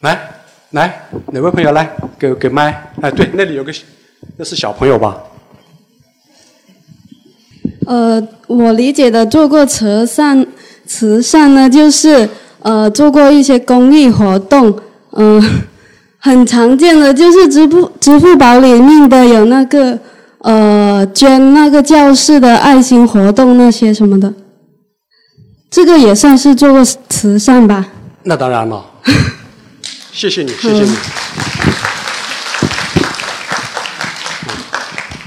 来来，哪位朋友来给给麦？哎，对，那里有个，那是小朋友吧？呃，我理解的做过慈善，慈善呢就是呃做过一些公益活动，嗯，很常见的就是支付支付宝里面的有那个呃捐那个教室的爱心活动那些什么的，这个也算是做过慈善吧？那当然了，谢谢你，谢谢你。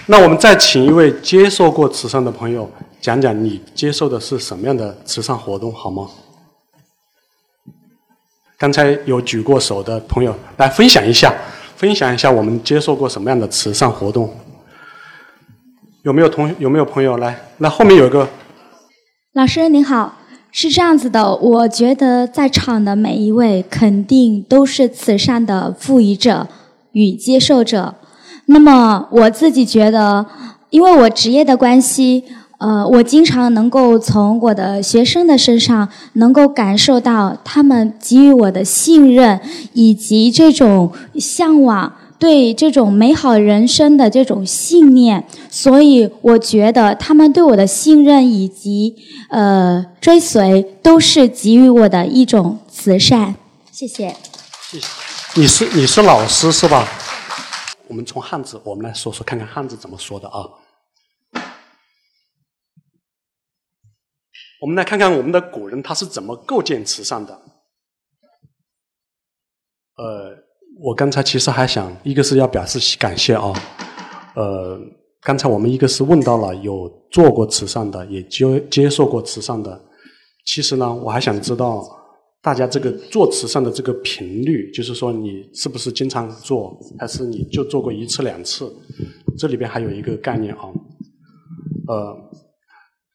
那我们再请一位接受过慈善的朋友讲讲你接受的是什么样的慈善活动，好吗？刚才有举过手的朋友来分享一下，分享一下我们接受过什么样的慈善活动？有没有同有没有朋友来？那后面有一个老师您好，是这样子的，我觉得在场的每一位肯定都是慈善的赋予者与接受者。那么我自己觉得，因为我职业的关系，呃，我经常能够从我的学生的身上能够感受到他们给予我的信任，以及这种向往对这种美好人生的这种信念。所以我觉得他们对我的信任以及呃追随，都是给予我的一种慈善。谢谢。谢谢。你是你是老师是吧？我们从汉字，我们来说说看看汉字怎么说的啊？我们来看看我们的古人他是怎么构建慈善的。呃，我刚才其实还想，一个是要表示感谢啊。呃，刚才我们一个是问到了有做过慈善的，也接接受过慈善的。其实呢，我还想知道。大家这个做慈善的这个频率，就是说你是不是经常做，还是你就做过一次两次？这里边还有一个概念啊，呃，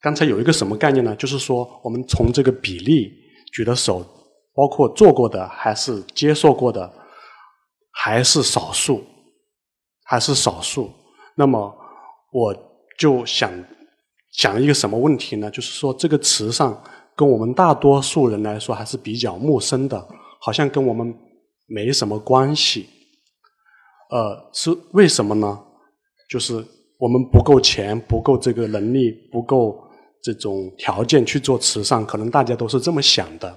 刚才有一个什么概念呢？就是说我们从这个比例举的手，包括做过的还是接受过的，还是少数，还是少数。那么我就想想一个什么问题呢？就是说这个慈善。跟我们大多数人来说还是比较陌生的，好像跟我们没什么关系。呃，是为什么呢？就是我们不够钱，不够这个能力，不够这种条件去做慈善，可能大家都是这么想的。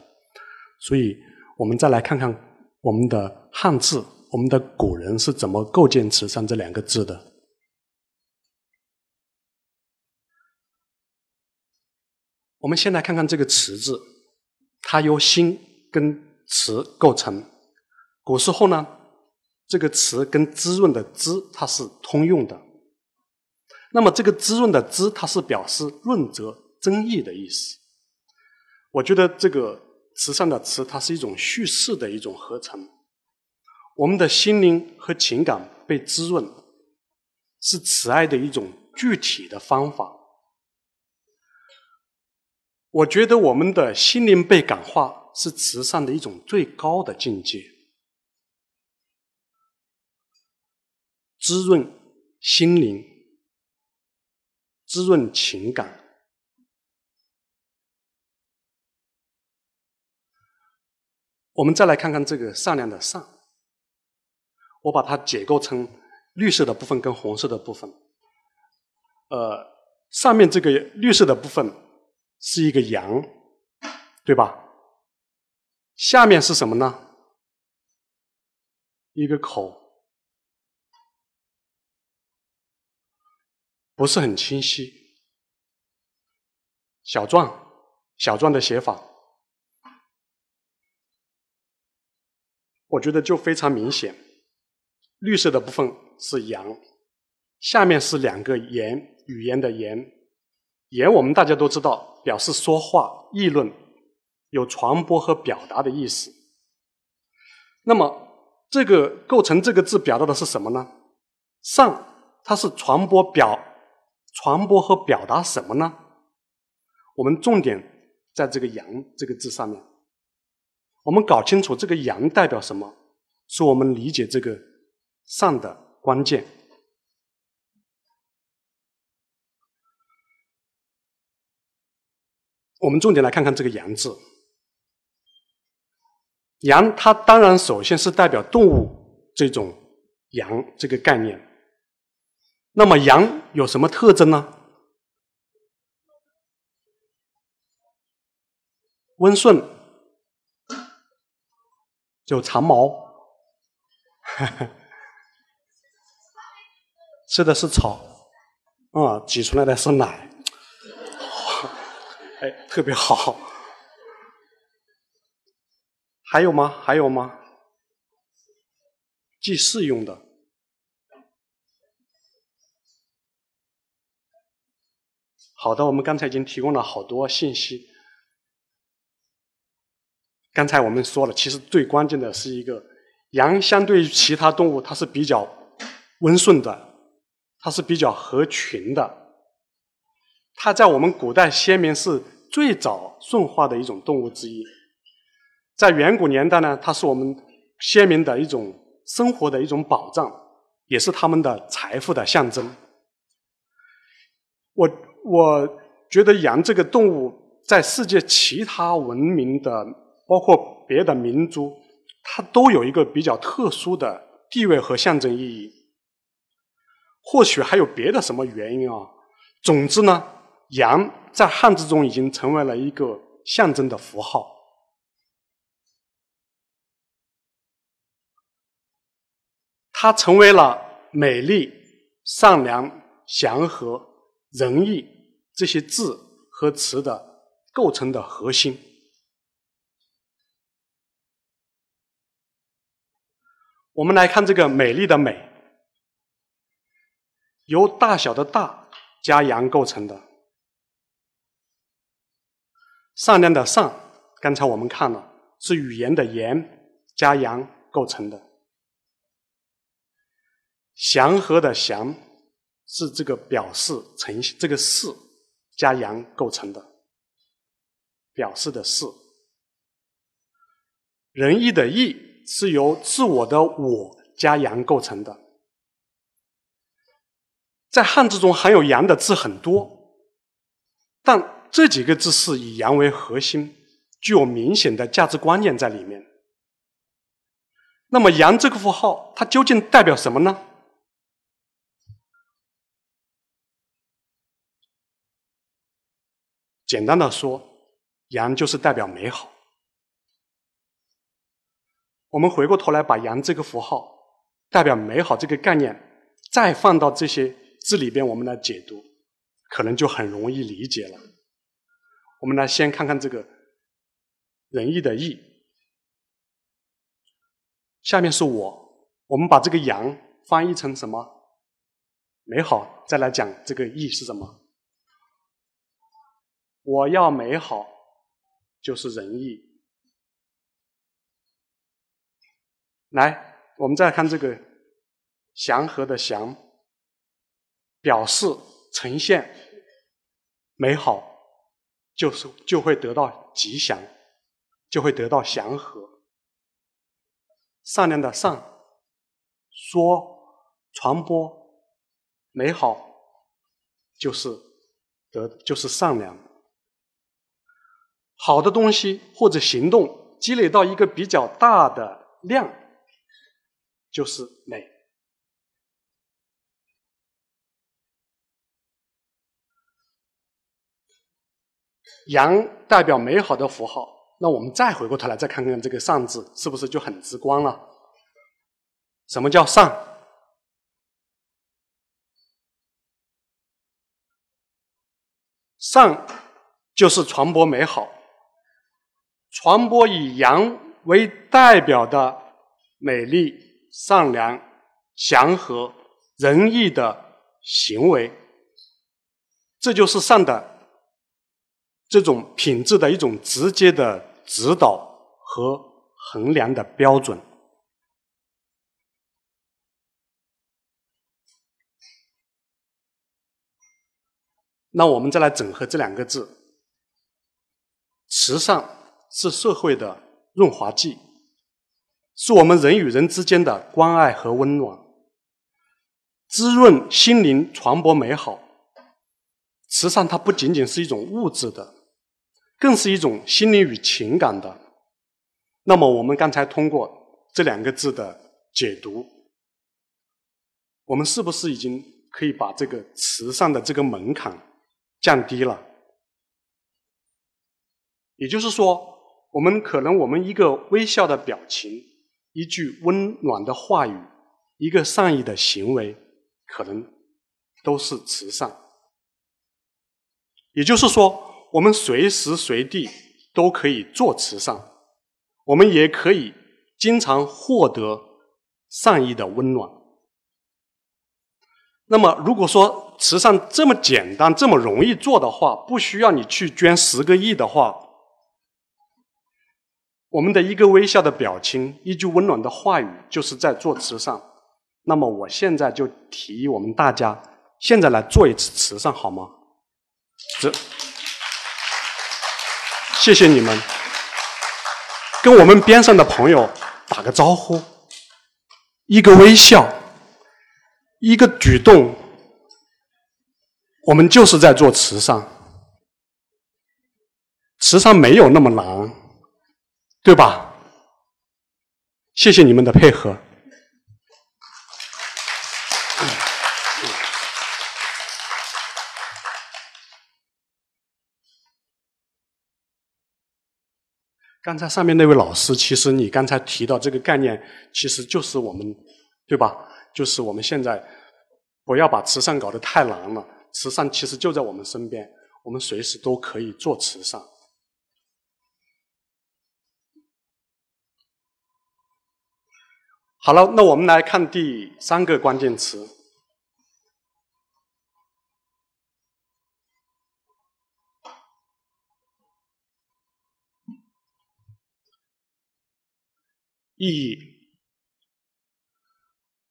所以，我们再来看看我们的汉字，我们的古人是怎么构建“慈善”这两个字的。我们先来看看这个“慈”字，它由心跟慈构成。古时候呢，这个“慈”跟滋润的“滋”它是通用的。那么这个滋润的“滋”，它是表示润泽、增益的意思。我觉得这个慈善的“慈”，它是一种叙事的一种合成。我们的心灵和情感被滋润，是慈爱的一种具体的方法。我觉得我们的心灵被感化是慈善的一种最高的境界，滋润心灵，滋润情感。我们再来看看这个善良的“善”，我把它解构成绿色的部分跟红色的部分。呃，上面这个绿色的部分。是一个阳，对吧？下面是什么呢？一个口，不是很清晰。小篆，小篆的写法，我觉得就非常明显。绿色的部分是阳，下面是两个言，语言的言。言我们大家都知道，表示说话、议论，有传播和表达的意思。那么，这个构成这个字表达的是什么呢？上，它是传播表、传播和表达什么呢？我们重点在这个“阳”这个字上面。我们搞清楚这个“阳”代表什么，是我们理解这个善的关键。我们重点来看看这个“阳”字。阳它当然首先是代表动物这种羊这个概念。那么羊有什么特征呢？温顺，有长毛，吃的是草，啊，挤出来的是奶，哎，特别好。还有吗？还有吗？祭祀用的。好的，我们刚才已经提供了好多信息。刚才我们说了，其实最关键的是一个羊，相对于其他动物，它是比较温顺的，它是比较合群的。它在我们古代先民是最早驯化的一种动物之一。在远古年代呢，它是我们先民的一种生活的一种保障，也是他们的财富的象征。我。我觉得羊这个动物在世界其他文明的，包括别的民族，它都有一个比较特殊的地位和象征意义。或许还有别的什么原因啊？总之呢，羊在汉字中已经成为了一个象征的符号，它成为了美丽、善良、祥和、仁义。这些字和词的构成的核心。我们来看这个“美丽”的“美”，由大小的“大”加“阳”构成的；善良的“善”，刚才我们看了是语言的“言”加“阳”构成的；祥和的“祥”是这个表示呈现这个“事”。加阳构成的，表示的是仁义的义是由自我的我加阳构成的。在汉字中含有阳的字很多，但这几个字是以阳为核心，具有明显的价值观念在里面。那么阳这个符号，它究竟代表什么呢？简单的说，阳就是代表美好。我们回过头来把阳这个符号代表美好这个概念，再放到这些字里边，我们来解读，可能就很容易理解了。我们来先看看这个仁义的义，下面是我，我们把这个阳翻译成什么？美好，再来讲这个义是什么？我要美好，就是仁义。来，我们再看这个祥和的祥，表示呈现美好，就是就会得到吉祥，就会得到祥和。善良的善，说传播美好，就是得就是善良。好的东西或者行动积累到一个比较大的量，就是美。阳代表美好的符号，那我们再回过头来再看看这个善字，是不是就很直观了？什么叫善？善就是传播美好。传播以阳为代表的美丽、善良、祥和、仁义的行为，这就是善的这种品质的一种直接的指导和衡量的标准。那我们再来整合这两个字：慈善。是社会的润滑剂，是我们人与人之间的关爱和温暖，滋润心灵，传播美好。慈善它不仅仅是一种物质的，更是一种心灵与情感的。那么我们刚才通过这两个字的解读，我们是不是已经可以把这个慈善的这个门槛降低了？也就是说，我们可能我们一个微笑的表情，一句温暖的话语，一个善意的行为，可能都是慈善。也就是说，我们随时随地都可以做慈善。我们也可以经常获得善意的温暖。那么，如果说慈善这么简单、这么容易做的话，不需要你去捐十个亿的话，我们的一个微笑的表情、一句温暖的话语，就是在做慈善。那么，我现在就提议我们大家，现在来做一次慈善，好吗？这，谢谢你们。跟我们边上的朋友打个招呼，一个微笑，一个举动，我们就是在做慈善。慈善没有那么难，对吧？谢谢你们的配合。刚才上面那位老师，其实你刚才提到这个概念，其实就是我们，对吧？就是我们现在不要把慈善搞得太难了。慈善其实就在我们身边，我们随时都可以做慈善。好了，那我们来看第三个关键词。意义，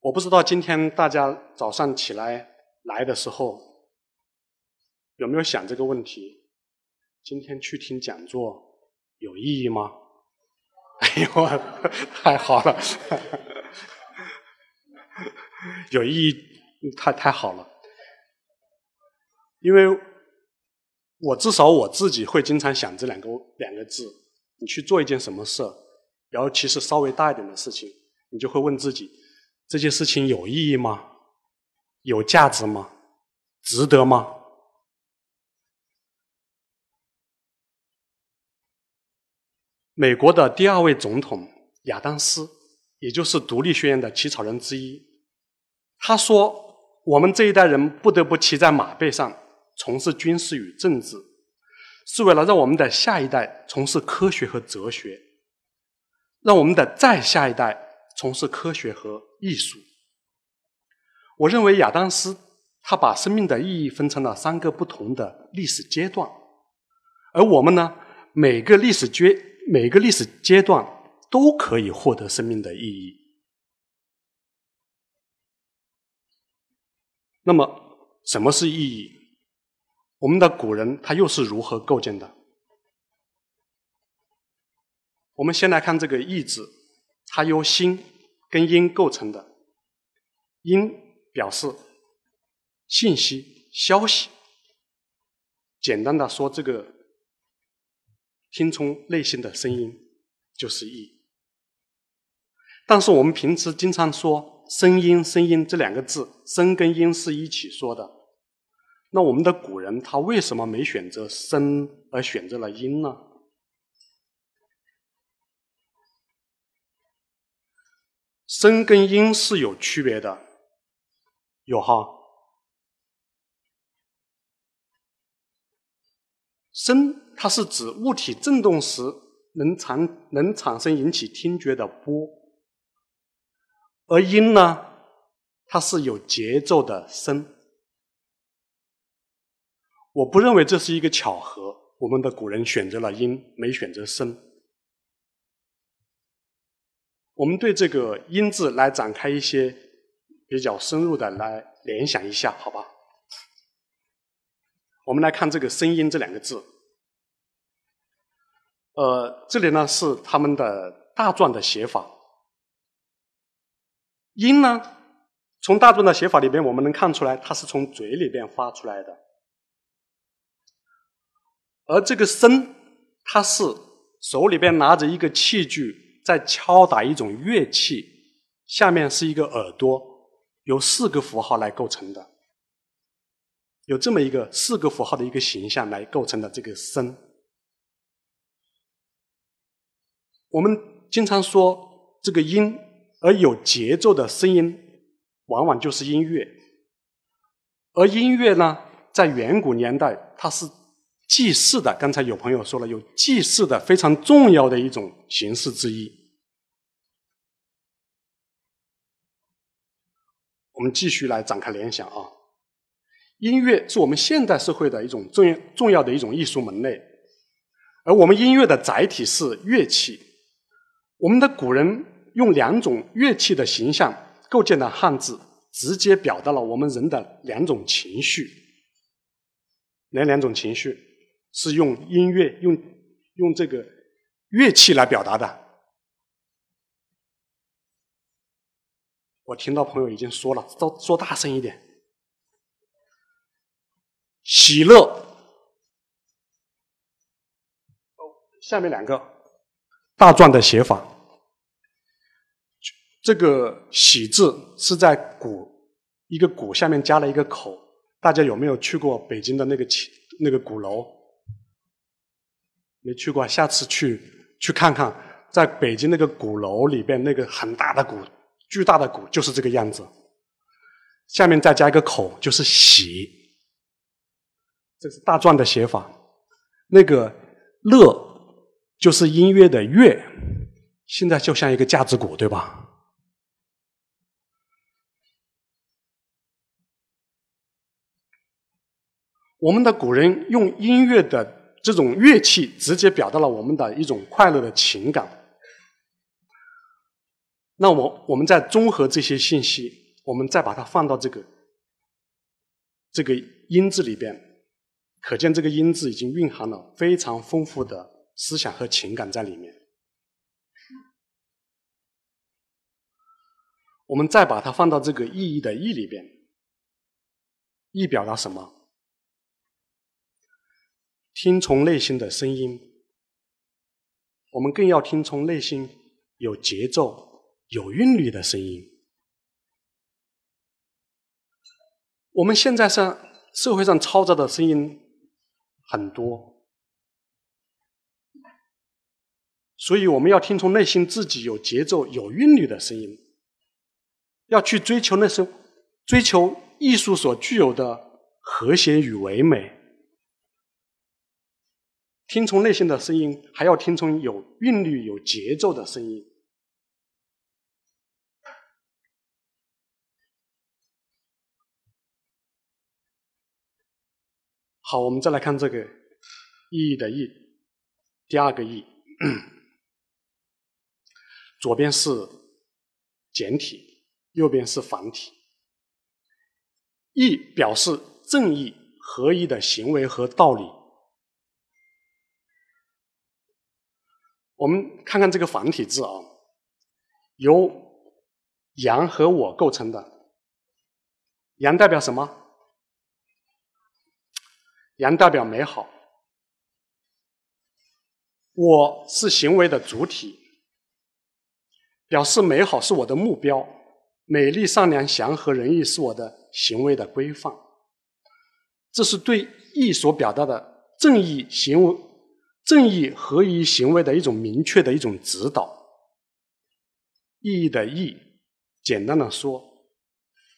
我不知道今天大家早上起来来的时候有没有想这个问题？今天去听讲座有意义吗？哎呦，太好了，有意义，太太好了，因为我至少我自己会经常想这两个两个字：你去做一件什么事。尤其是稍微大一点的事情，你就会问自己：这件事情有意义吗？有价值吗？值得吗？美国的第二位总统亚当斯，也就是独立宣言的起草人之一，他说：“我们这一代人不得不骑在马背上从事军事与政治，是为了让我们的下一代从事科学和哲学。”让我们的再下一代从事科学和艺术。我认为亚当斯他把生命的意义分成了三个不同的历史阶段，而我们呢，每个历史阶每个历史阶段都可以获得生命的意义。那么，什么是意义？我们的古人他又是如何构建的？我们先来看这个“意”字，它由心跟音构成的。音表示信息、消息。简单的说，这个听从内心的声音就是意。但是我们平时经常说“声音”“声音”这两个字，“声”跟“音”是一起说的。那我们的古人他为什么没选择“声”而选择了“音”呢？声跟音是有区别的，有哈。声它是指物体振动时能产能产生引起听觉的波，而音呢，它是有节奏的声。我不认为这是一个巧合，我们的古人选择了音，没选择声。我们对这个“音”字来展开一些比较深入的来联想一下，好吧？我们来看这个“声音”这两个字。呃，这里呢是他们的大篆的写法。音呢，从大篆的写法里边，我们能看出来，它是从嘴里边发出来的。而这个声，它是手里边拿着一个器具在敲打一种乐器，下面是一个耳朵，由四个符号来构成的，有这么一个四个符号的一个形象来构成的这个声。我们经常说这个音，而有节奏的声音，往往就是音乐。而音乐呢，在远古年代，它是祭祀的。刚才有朋友说了，有祭祀的非常重要的一种形式之一。我们继续来展开联想啊，音乐是我们现代社会的一种重重要的一种艺术门类，而我们音乐的载体是乐器。我们的古人用两种乐器的形象构建了汉字，直接表达了我们人的两种情绪。哪两种情绪是用音乐、用用这个乐器来表达的？我听到朋友已经说了，都说大声一点。喜乐。下面两个。大篆的写法，这个“喜”字是在“鼓”一个“鼓”下面加了一个口。大家有没有去过北京的那个那个鼓楼？没去过，下次去去看看，在北京那个鼓楼里边，那个很大的鼓、巨大的鼓就是这个样子。下面再加一个口，就是“喜”。这是大篆的写法。那个“乐”。就是音乐的乐，现在就像一个架子鼓，对吧？我们的古人用音乐的这种乐器，直接表达了我们的一种快乐的情感。那我我们再综合这些信息，我们再把它放到这个这个音字里边，可见这个音字已经蕴含了非常丰富的。思想和情感在里面，我们再把它放到这个意义的意里边，意表达什么？听从内心的声音，我们更要听从内心有节奏、有韵律的声音。我们现在上社会上嘈杂的声音很多。所以，我们要听从内心自己有节奏、有韵律的声音，要去追求那些追求艺术所具有的和谐与唯美。听从内心的声音，还要听从有韵律、有节奏的声音。好，我们再来看这个意义的意，第二个意。左边是简体，右边是繁体。义表示正义、合一的行为和道理。我们看看这个繁体字啊，由羊和我构成的。羊代表什么？羊代表美好。我是行为的主体。表示美好是我的目标，美丽、善良、祥和、仁义是我的行为的规范。这是对义所表达的正义行为、正义合一行为的一种明确的一种指导。意义的义，简单的说，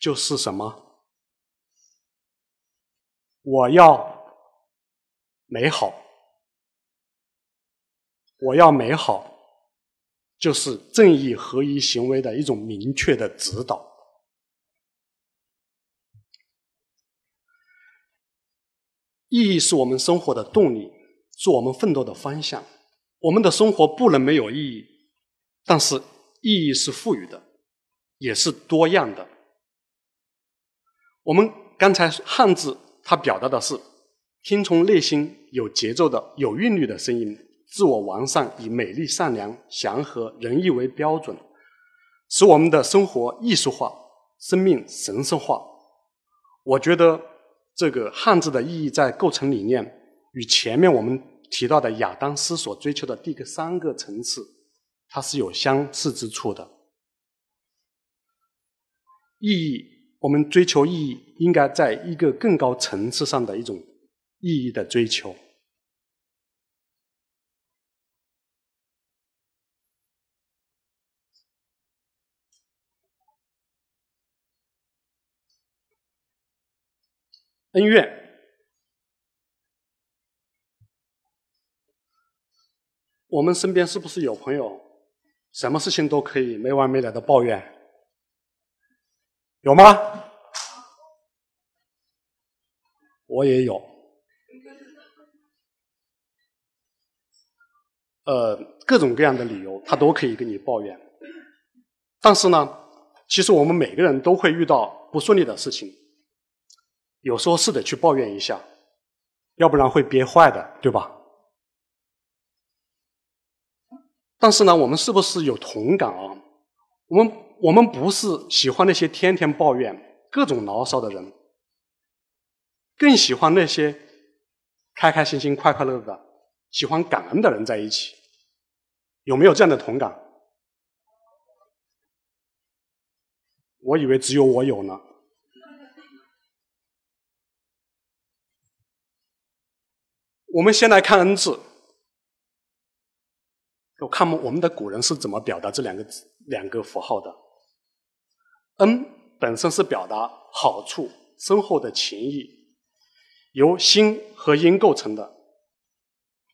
就是什么？我要美好，我要美好。就是正义合一行为的一种明确的指导。意义是我们生活的动力，是我们奋斗的方向。我们的生活不能没有意义，但是意义是富裕的，也是多样的。我们刚才汉字它表达的是听从内心有节奏的、有韵律的声音。自我完善，以美丽、善良、祥和、仁义为标准，使我们的生活艺术化，生命神圣化。我觉得这个汉字的意义在构成理念与前面我们提到的亚当斯所追求的第三个层次，它是有相似之处的。意义，我们追求意义，应该在一个更高层次上的一种意义的追求。恩怨，我们身边是不是有朋友，什么事情都可以没完没了的抱怨？有吗？我也有。呃，各种各样的理由，他都可以跟你抱怨。但是呢，其实我们每个人都会遇到不顺利的事情。有时候是得去抱怨一下，要不然会憋坏的，对吧？但是呢，我们是不是有同感啊？我们我们不是喜欢那些天天抱怨、各种牢骚的人，更喜欢那些开开心心、快快乐乐的、喜欢感恩的人在一起。有没有这样的同感？我以为只有我有呢。我们先来看“恩”字，我看我们的古人是怎么表达这两个字、两个符号的。“恩”本身是表达好处、深厚的情谊，由心和因构成的。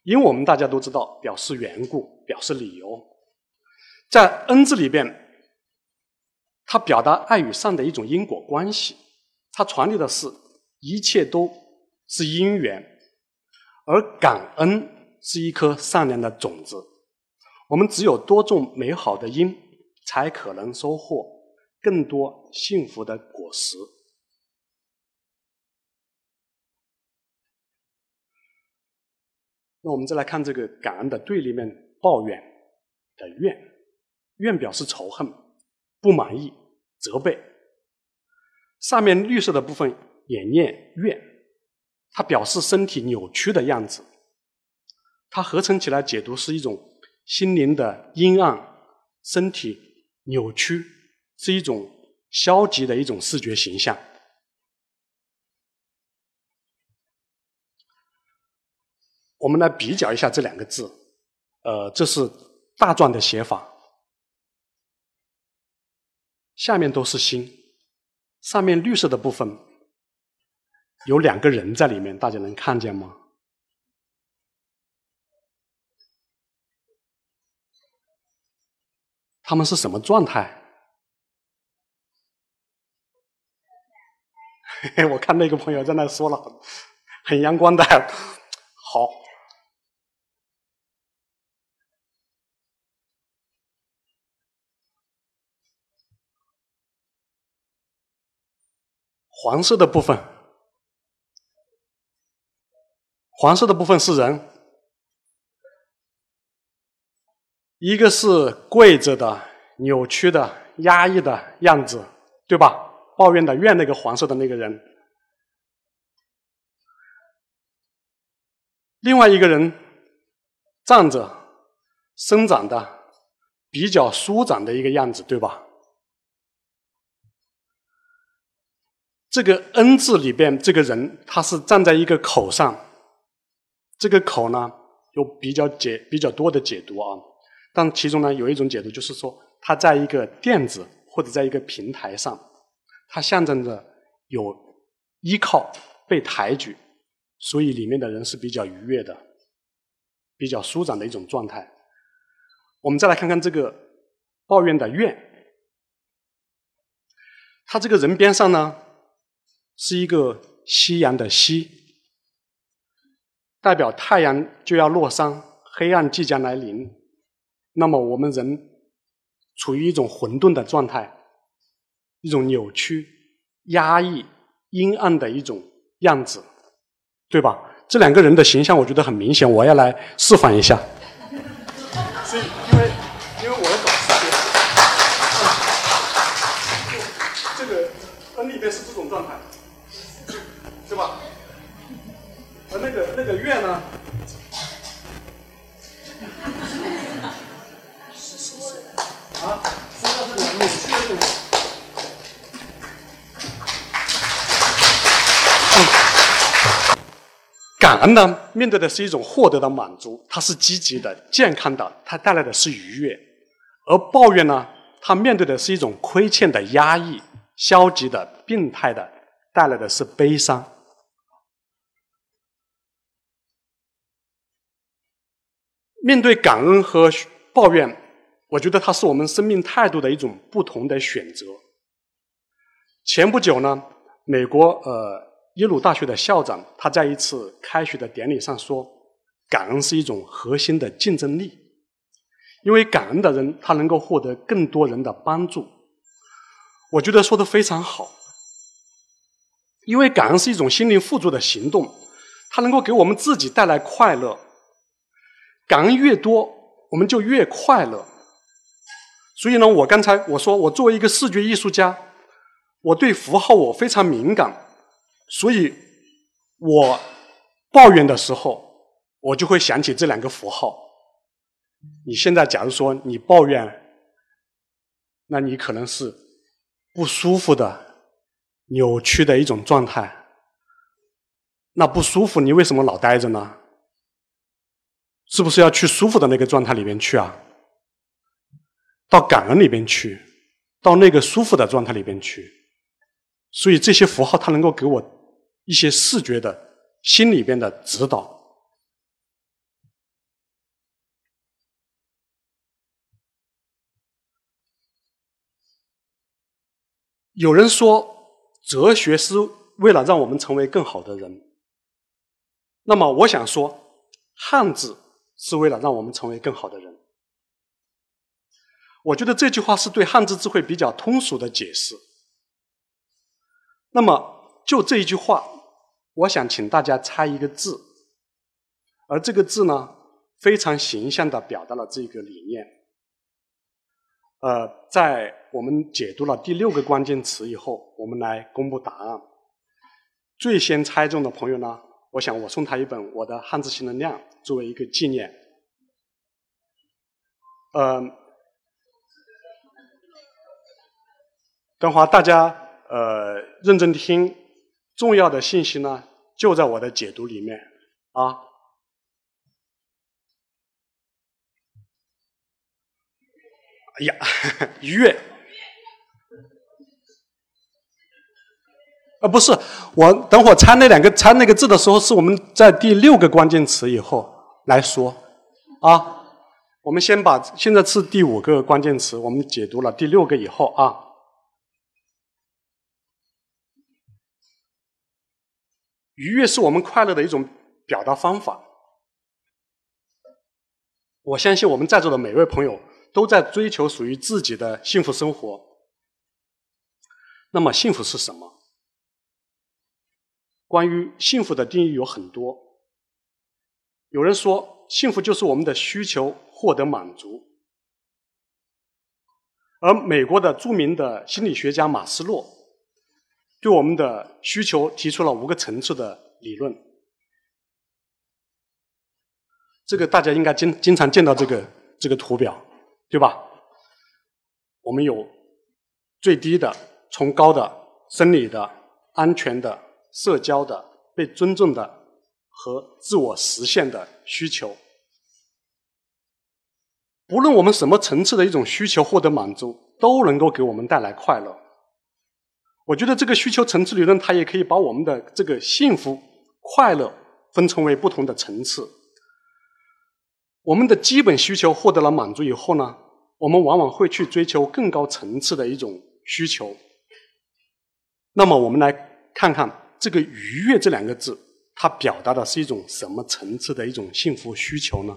因我们大家都知道，表示缘故，表示理由。在“恩”字里边，它表达爱与善的一种因果关系，它传递的是一切都是因缘。而感恩是一颗善良的种子，我们只有多种美好的因，才可能收获更多幸福的果实。那我们再来看这个感恩的对立面，抱怨的怨，怨表示仇恨、不满意、责备。上面绿色的部分也念怨。它表示身体扭曲的样子，它合成起来解读是一种心灵的阴暗，身体扭曲是一种消极的一种视觉形象。我们来比较一下这两个字，呃，这是大篆的写法，下面都是心，上面绿色的部分。有两个人在里面，大家能看见吗？他们是什么状态？嘿嘿，我看那个朋友在那说了，很阳光的，好。黄色的部分。黄色的部分是人，一个是跪着的、扭曲的、压抑的样子，对吧？抱怨的怨那个黄色的那个人。另外一个人站着、生长的比较舒展的一个样子，对吧？这个“恩”字里边，这个人他是站在一个口上。这个口呢，有比较解比较多的解读啊，但其中呢，有一种解读就是说，它在一个垫子或者在一个平台上，它象征着有依靠被抬举，所以里面的人是比较愉悦的，比较舒展的一种状态。我们再来看看这个抱怨的怨，他这个人边上呢，是一个夕阳的夕。代表太阳就要落山，黑暗即将来临。那么我们人处于一种混沌的状态，一种扭曲、压抑、阴暗的一种样子，对吧？这两个人的形象我觉得很明显，我要来示范一下。所以，因为因为我的稿这个恩里边是这种状态，是吧？那个那个月呢，感恩呢，面对的是一种获得的满足，它是积极的、健康的，它带来的是愉悦；而抱怨呢，它面对的是一种亏欠的、压抑、消极的、病态的，带来的是悲伤。面对感恩和抱怨，我觉得它是我们生命态度的一种不同的选择。前不久呢，美国呃。耶鲁大学的校长，他在一次开学的典礼上说：“感恩是一种核心的竞争力，因为感恩的人，他能够获得更多人的帮助。”我觉得说的非常好，因为感恩是一种心灵富足的行动，它能够给我们自己带来快乐。感恩越多，我们就越快乐。所以呢，我刚才我说，我作为一个视觉艺术家，我对符号我非常敏感。所以，我抱怨的时候，我就会想起这两个符号。你现在假如说你抱怨，那你可能是不舒服的、扭曲的一种状态。那不舒服，你为什么老待着呢？是不是要去舒服的那个状态里面去啊？到感恩里边去，到那个舒服的状态里边去。所以这些符号它能够给我。一些视觉的心里边的指导。有人说，哲学是为了让我们成为更好的人。那么，我想说，汉字是为了让我们成为更好的人。我觉得这句话是对汉字智慧比较通俗的解释。那么，就这一句话。我想请大家猜一个字，而这个字呢，非常形象地表达了这个理念。呃，在我们解读了第六个关键词以后，我们来公布答案。最先猜中的朋友呢，我想我送他一本《我的汉字新能量》作为一个纪念。呃，等会大家呃认真听。重要的信息呢，就在我的解读里面啊。哎呀，愉悦啊，不是我等会猜那两个猜那个字的时候，是我们在第六个关键词以后来说啊。我们先把现在是第五个关键词，我们解读了第六个以后啊。愉悦是我们快乐的一种表达方法。我相信我们在座的每位朋友都在追求属于自己的幸福生活。那么，幸福是什么？关于幸福的定义有很多。有人说，幸福就是我们的需求获得满足。而美国的著名的心理学家马斯洛。对我们的需求提出了五个层次的理论，这个大家应该经经常见到这个这个图表，对吧？我们有最低的、从高的、生理的、安全的、社交的、被尊重的和自我实现的需求。不论我们什么层次的一种需求获得满足，都能够给我们带来快乐。我觉得这个需求层次理论，它也可以把我们的这个幸福、快乐分成为不同的层次。我们的基本需求获得了满足以后呢，我们往往会去追求更高层次的一种需求。那么，我们来看看这个“愉悦”这两个字，它表达的是一种什么层次的一种幸福需求呢？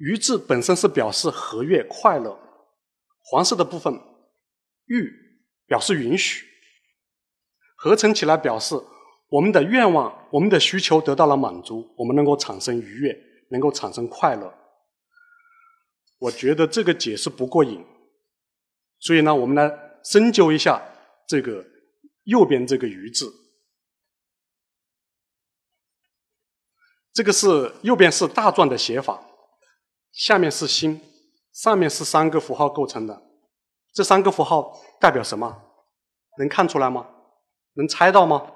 余字本身是表示和悦快乐黄色的部分玉表示允许合成起来表示我们的愿望我们的需求得到了满足我们能够产生愉悦能够产生快乐。我觉得这个解释不过瘾所以呢我们来深究一下这个右边这个余字这个是右边是大篆的写法下面是心，上面是三个符号构成的。这三个符号代表什么？能看出来吗？能猜到吗？